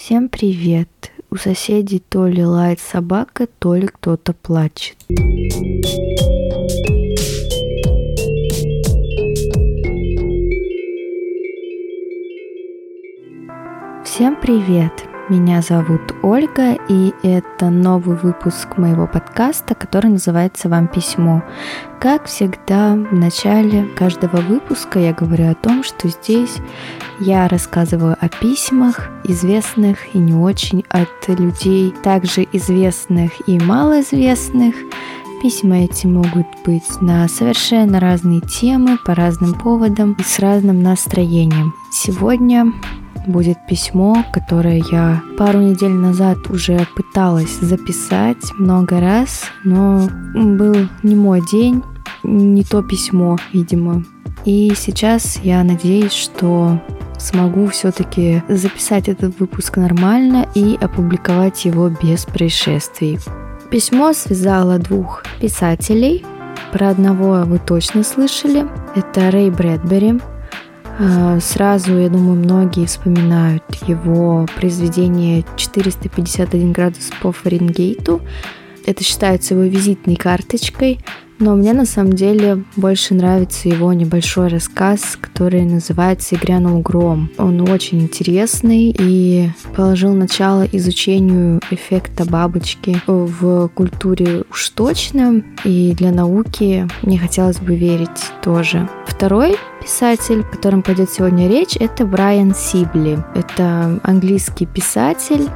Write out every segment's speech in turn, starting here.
Всем привет! У соседей то ли лает собака, то ли кто-то плачет. Всем привет! Меня зовут Ольга, и это новый выпуск моего подкаста, который называется «Вам письмо». Как всегда, в начале каждого выпуска я говорю о том, что здесь я рассказываю о письмах, известных и не очень, от людей, также известных и малоизвестных, Письма эти могут быть на совершенно разные темы, по разным поводам и с разным настроением. Сегодня будет письмо, которое я пару недель назад уже пыталась записать много раз, но был не мой день, не то письмо, видимо. И сейчас я надеюсь, что смогу все-таки записать этот выпуск нормально и опубликовать его без происшествий. Письмо связало двух писателей. Про одного вы точно слышали. Это Рэй Брэдбери, сразу, я думаю, многие вспоминают его произведение «451 градус по Фаренгейту». Это считается его визитной карточкой, но мне на самом деле больше нравится его небольшой рассказ, который называется «И грянул гром». Он очень интересный и положил начало изучению эффекта бабочки в культуре уж точно, и для науки мне хотелось бы верить тоже. Второй писатель, о котором пойдет сегодня речь, это Брайан Сибли. Это английский писатель,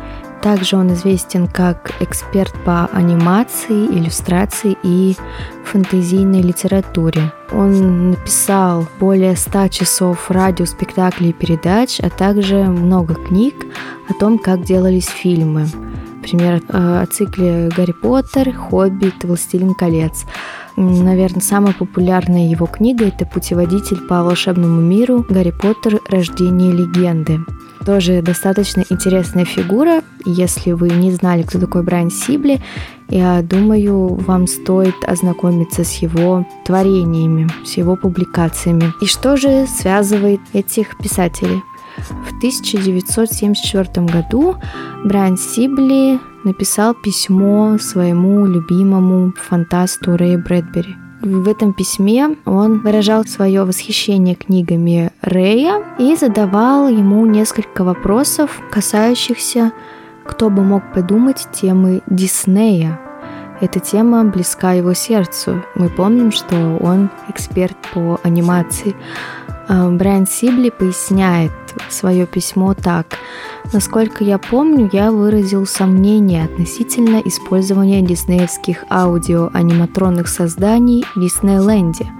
также он известен как эксперт по анимации, иллюстрации и фэнтезийной литературе. Он написал более 100 часов радиоспектаклей и передач, а также много книг о том, как делались фильмы. Например, о цикле «Гарри Поттер», «Хоббит», «Властелин колец». Наверное, самая популярная его книга – это «Путеводитель по волшебному миру. Гарри Поттер. Рождение легенды». Тоже достаточно интересная фигура. Если вы не знали, кто такой Брайан Сибли, я думаю, вам стоит ознакомиться с его творениями, с его публикациями. И что же связывает этих писателей? В 1974 году Брайан Сибли написал письмо своему любимому фантасту Рэю Брэдбери. В этом письме он выражал свое восхищение книгами Рэя и задавал ему несколько вопросов, касающихся, кто бы мог подумать, темы Диснея. Эта тема близка его сердцу. Мы помним, что он эксперт по анимации. А, Брайан Сибли поясняет свое письмо так. Насколько я помню, я выразил сомнение относительно использования диснеевских аудиоаниматронных созданий в Диснейленде.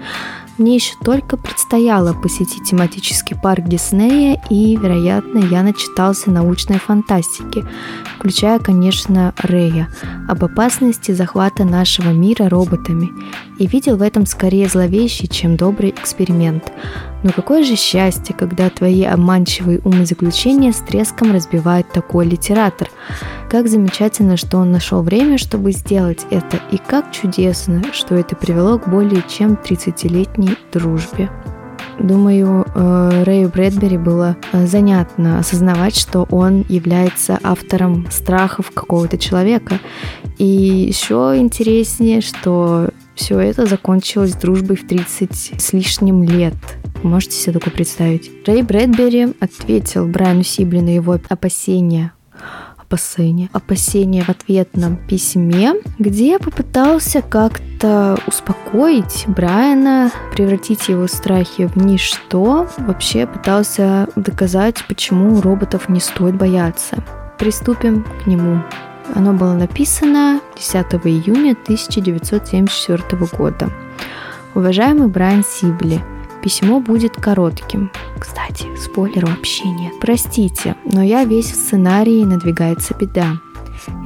Мне еще только предстояло посетить тематический парк Диснея, и, вероятно, я начитался научной фантастики, включая, конечно, Рэя, об опасности захвата нашего мира роботами, и видел в этом скорее зловещий, чем добрый эксперимент. Но какое же счастье, когда твои обманчивые умозаключения с треском разбивает такой литератор. Как замечательно, что он нашел время, чтобы сделать это, и как чудесно, что это привело к более чем 30-летней дружбе. Думаю, э, Рэю Брэдбери было э, занятно осознавать, что он является автором страхов какого-то человека. И еще интереснее, что все это закончилось дружбой в 30 с лишним лет. Можете себе такое представить? Рэй Брэдбери ответил Брайану Сибли на его опасения опасения, опасения в ответном письме, где попытался как-то успокоить Брайана, превратить его страхи в ничто, вообще пытался доказать, почему роботов не стоит бояться. Приступим к нему. Оно было написано 10 июня 1974 года. Уважаемый Брайан Сибли, письмо будет коротким. Кстати, спойлер вообще нет. Простите, но я весь в сценарии надвигается беда.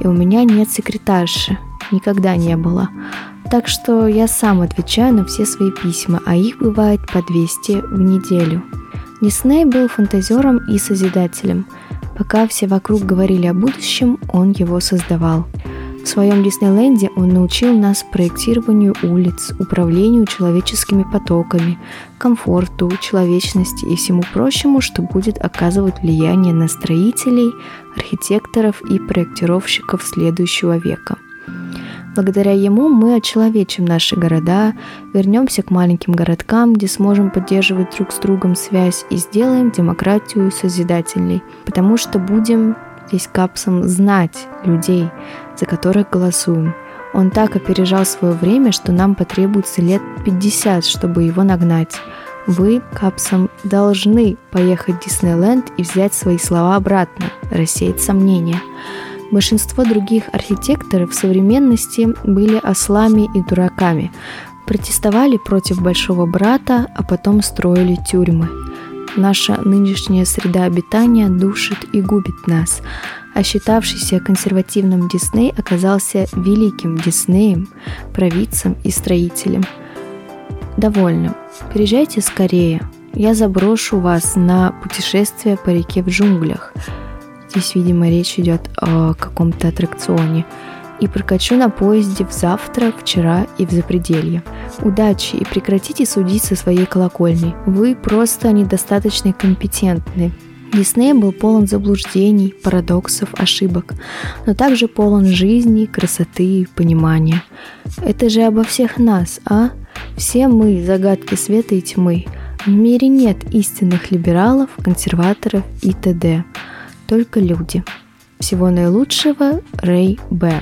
И у меня нет секретарши. Никогда не было. Так что я сам отвечаю на все свои письма, а их бывает по 200 в неделю. Дисней был фантазером и созидателем – Пока все вокруг говорили о будущем, он его создавал. В своем Диснейленде он научил нас проектированию улиц, управлению человеческими потоками, комфорту, человечности и всему прочему, что будет оказывать влияние на строителей, архитекторов и проектировщиков следующего века – Благодаря ему мы очеловечим наши города, вернемся к маленьким городкам, где сможем поддерживать друг с другом связь и сделаем демократию созидательной, потому что будем здесь капсом знать людей, за которых голосуем. Он так опережал свое время, что нам потребуется лет 50, чтобы его нагнать. Вы, капсом, должны поехать в Диснейленд и взять свои слова обратно, рассеять сомнения. Большинство других архитекторов в современности были ослами и дураками, протестовали против большого брата, а потом строили тюрьмы. Наша нынешняя среда обитания душит и губит нас, а считавшийся консервативным Дисней оказался великим Диснеем, провидцем и строителем. Довольно. Приезжайте скорее. Я заброшу вас на путешествие по реке в джунглях – Здесь, видимо, речь идет о каком-то аттракционе. И прокачу на поезде в завтра, вчера и в запределье. Удачи и прекратите судить со своей колокольни. Вы просто недостаточно компетентны. Дисней был полон заблуждений, парадоксов, ошибок, но также полон жизни, красоты и понимания. Это же обо всех нас, а? Все мы – загадки света и тьмы. В мире нет истинных либералов, консерваторов и т.д только люди. Всего наилучшего, Рэй Б.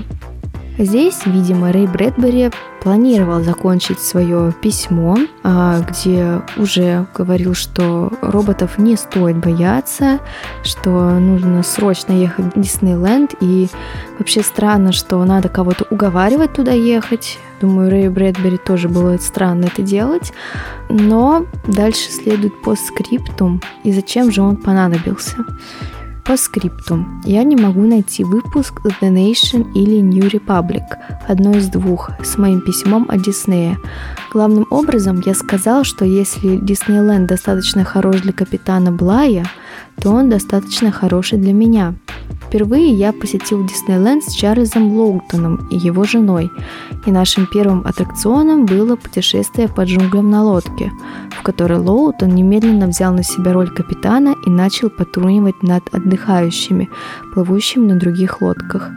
Здесь, видимо, Рэй Брэдбери планировал закончить свое письмо, а, где уже говорил, что роботов не стоит бояться, что нужно срочно ехать в Диснейленд, и вообще странно, что надо кого-то уговаривать туда ехать. Думаю, Рэй Брэдбери тоже было странно это делать. Но дальше следует постскриптум, и зачем же он понадобился. По скрипту. Я не могу найти выпуск The Nation или New Republic, одно из двух, с моим письмом о Диснее. Главным образом я сказал, что если Диснейленд достаточно хорош для капитана Блая, то он достаточно хороший для меня. Впервые я посетил Диснейленд с Чарльзом Лоутоном и его женой, и нашим первым аттракционом было путешествие по джунглям на лодке, в которой Лоутон немедленно взял на себя роль капитана и начал потрунивать над отдыхающими, плывущими на других лодках.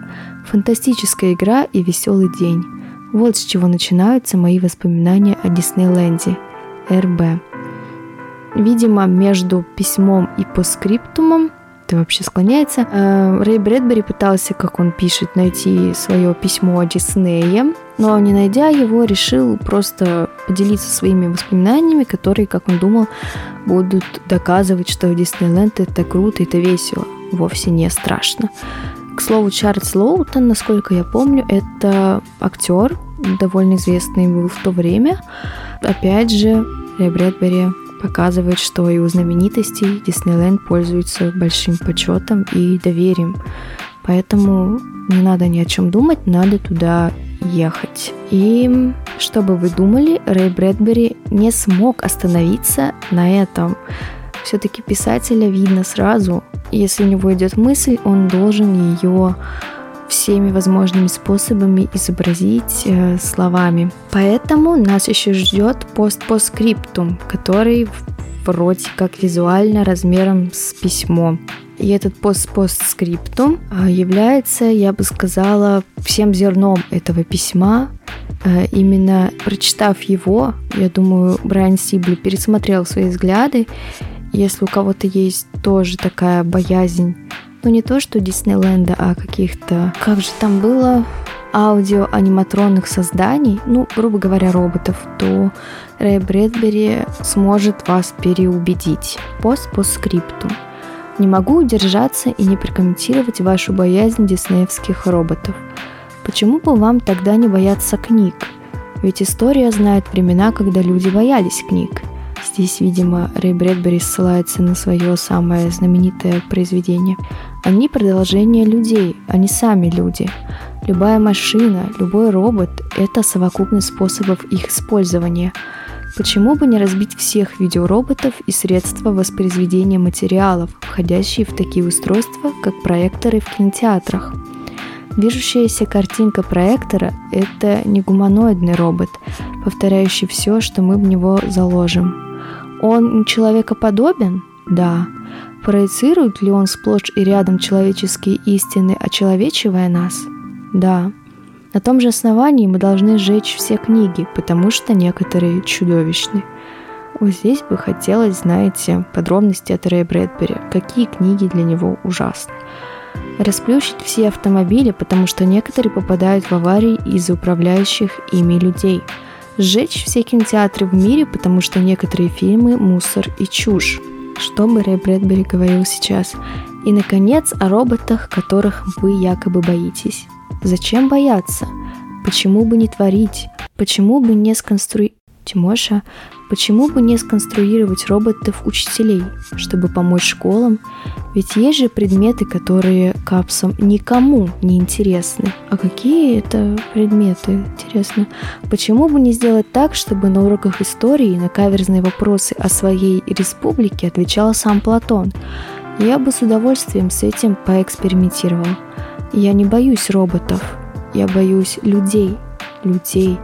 Фантастическая игра и веселый день. Вот с чего начинаются мои воспоминания о Диснейленде. РБ. Видимо, между письмом и постскриптумом это вообще склоняется. Э, Рэй Брэдбери пытался, как он пишет, найти свое письмо о Диснее, но не найдя его, решил просто поделиться своими воспоминаниями, которые, как он думал, будут доказывать, что Диснейленд это круто, это весело, вовсе не страшно. К слову, Чарльз Лоутон, насколько я помню, это актер, довольно известный был в то время. Опять же, Рэй Брэдбери показывает, что и у знаменитостей Диснейленд пользуется большим почетом и доверием. Поэтому не надо ни о чем думать, надо туда ехать. И что бы вы думали, Рэй Брэдбери не смог остановиться на этом. Все-таки писателя видно сразу. Если у него идет мысль, он должен ее всеми возможными способами изобразить э, словами. Поэтому нас еще ждет пост по скриптум, который вроде как визуально размером с письмо. И этот пост-постскриптум э, является, я бы сказала, всем зерном этого письма. Э, именно прочитав его, я думаю, Брайан Сибли пересмотрел свои взгляды. Если у кого-то есть тоже такая боязнь ну не то, что Диснейленда, а каких-то, как же там было, аудиоаниматронных созданий, ну, грубо говоря, роботов, то Рэй Брэдбери сможет вас переубедить. По скрипту. Не могу удержаться и не прокомментировать вашу боязнь диснеевских роботов. Почему бы вам тогда не бояться книг? Ведь история знает времена, когда люди боялись книг. Здесь, видимо, Рэй Брэдбери ссылается на свое самое знаменитое произведение. Они продолжение людей, они сами люди. Любая машина, любой робот – это совокупность способов их использования. Почему бы не разбить всех видеороботов и средства воспроизведения материалов, входящие в такие устройства, как проекторы в кинотеатрах? Движущаяся картинка проектора – это не гуманоидный робот, повторяющий все, что мы в него заложим. Он человекоподобен? Да. Проецирует ли он сплошь и рядом человеческие истины, очеловечивая нас? Да. На том же основании мы должны сжечь все книги, потому что некоторые чудовищны. Вот здесь бы хотелось, знаете, подробности от Рэя Брэдбери, какие книги для него ужасны. Расплющить все автомобили, потому что некоторые попадают в аварии из-за управляющих ими людей. Сжечь все кинотеатры в мире, потому что некоторые фильмы – мусор и чушь. Что бы Рэй Брэдбери говорил сейчас? И, наконец, о роботах, которых вы якобы боитесь. Зачем бояться? Почему бы не творить? Почему бы не сконструировать... Тимоша, почему бы не сконструировать роботов-учителей, чтобы помочь школам? Ведь есть же предметы, которые капсам никому не интересны. А какие это предметы, интересно? Почему бы не сделать так, чтобы на уроках истории на каверзные вопросы о своей республике отвечал сам Платон? Я бы с удовольствием с этим поэкспериментировал. Я не боюсь роботов, я боюсь людей, людей,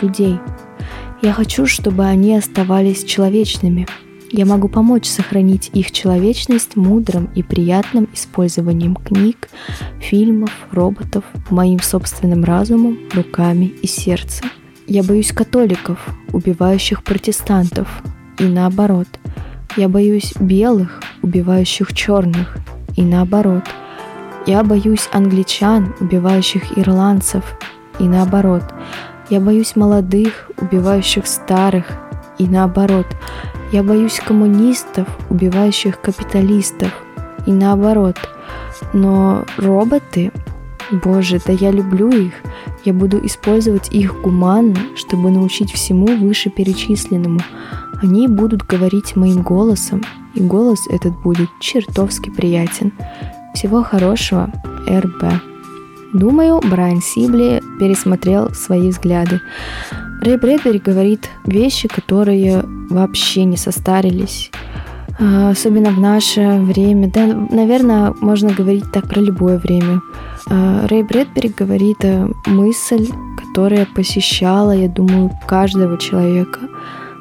людей. Я хочу, чтобы они оставались человечными. Я могу помочь сохранить их человечность мудрым и приятным использованием книг, фильмов, роботов, моим собственным разумом, руками и сердцем. Я боюсь католиков, убивающих протестантов, и наоборот. Я боюсь белых, убивающих черных, и наоборот – я боюсь англичан, убивающих ирландцев, и наоборот. Я боюсь молодых, убивающих старых, и наоборот. Я боюсь коммунистов, убивающих капиталистов, и наоборот. Но роботы, боже, да я люблю их. Я буду использовать их гуманно, чтобы научить всему вышеперечисленному. Они будут говорить моим голосом, и голос этот будет чертовски приятен. Всего хорошего, РБ. Думаю, Брайан Сибли пересмотрел свои взгляды. Рэй Брэдбери говорит вещи, которые вообще не состарились. А, особенно в наше время. Да, наверное, можно говорить так про любое время. А, Рэй Брэдбери говорит мысль, которая посещала, я думаю, каждого человека.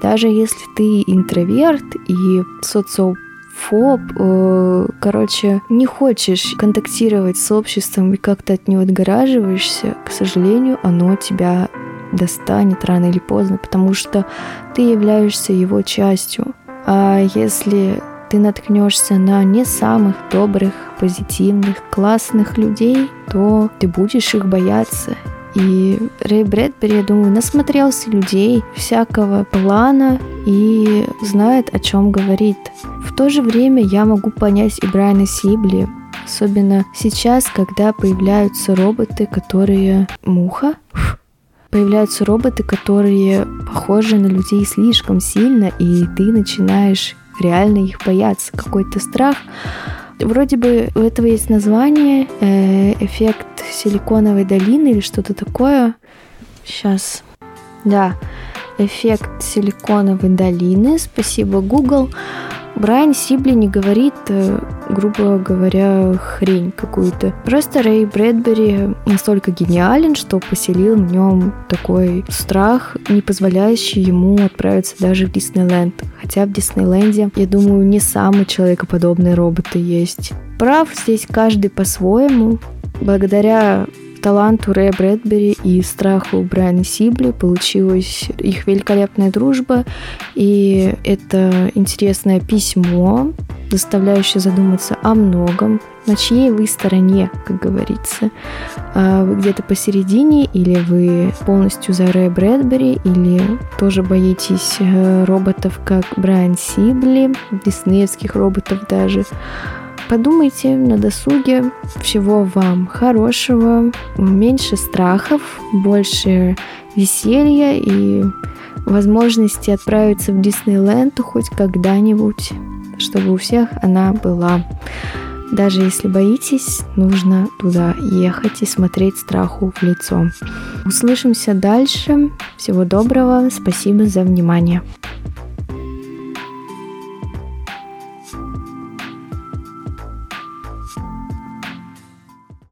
Даже если ты интроверт и социоп фоб, э, короче, не хочешь контактировать с обществом и как-то от него отгораживаешься, к сожалению, оно тебя достанет рано или поздно, потому что ты являешься его частью. А если ты наткнешься на не самых добрых, позитивных, классных людей, то ты будешь их бояться. И Рэй Брэдбери, я думаю, насмотрелся людей всякого плана и знает, о чем говорит. То же время я могу понять и Брайана Сибли, особенно сейчас, когда появляются роботы, которые... Муха? Появляются роботы, которые похожи на людей слишком сильно, и ты начинаешь реально их бояться. Какой-то страх Вроде бы у этого есть название, э, эффект силиконовой долины или что-то такое. Сейчас. Да, эффект силиконовой долины. Спасибо, Google. Брайан Сибли не говорит, э, грубо говоря, хрень какую-то. Просто Рэй Брэдбери настолько гениален, что поселил в нем такой страх, не позволяющий ему отправиться даже в Диснейленд. Хотя в Диснейленде, я думаю, не самые человекоподобные роботы есть. Прав здесь каждый по-своему. Благодаря таланту Рэя Брэдбери и страху Брайана Сибли получилась их великолепная дружба, и это интересное письмо, заставляющее задуматься о многом, на чьей вы стороне, как говорится. А вы где-то посередине, или вы полностью за Рэя Брэдбери, или тоже боитесь э, роботов, как Брайан Сибли, диснеевских роботов даже. Подумайте на досуге. Всего вам хорошего, меньше страхов, больше веселья и возможности отправиться в Диснейленд хоть когда-нибудь, чтобы у всех она была. Даже если боитесь, нужно туда ехать и смотреть страху в лицо. Услышимся дальше. Всего доброго. Спасибо за внимание.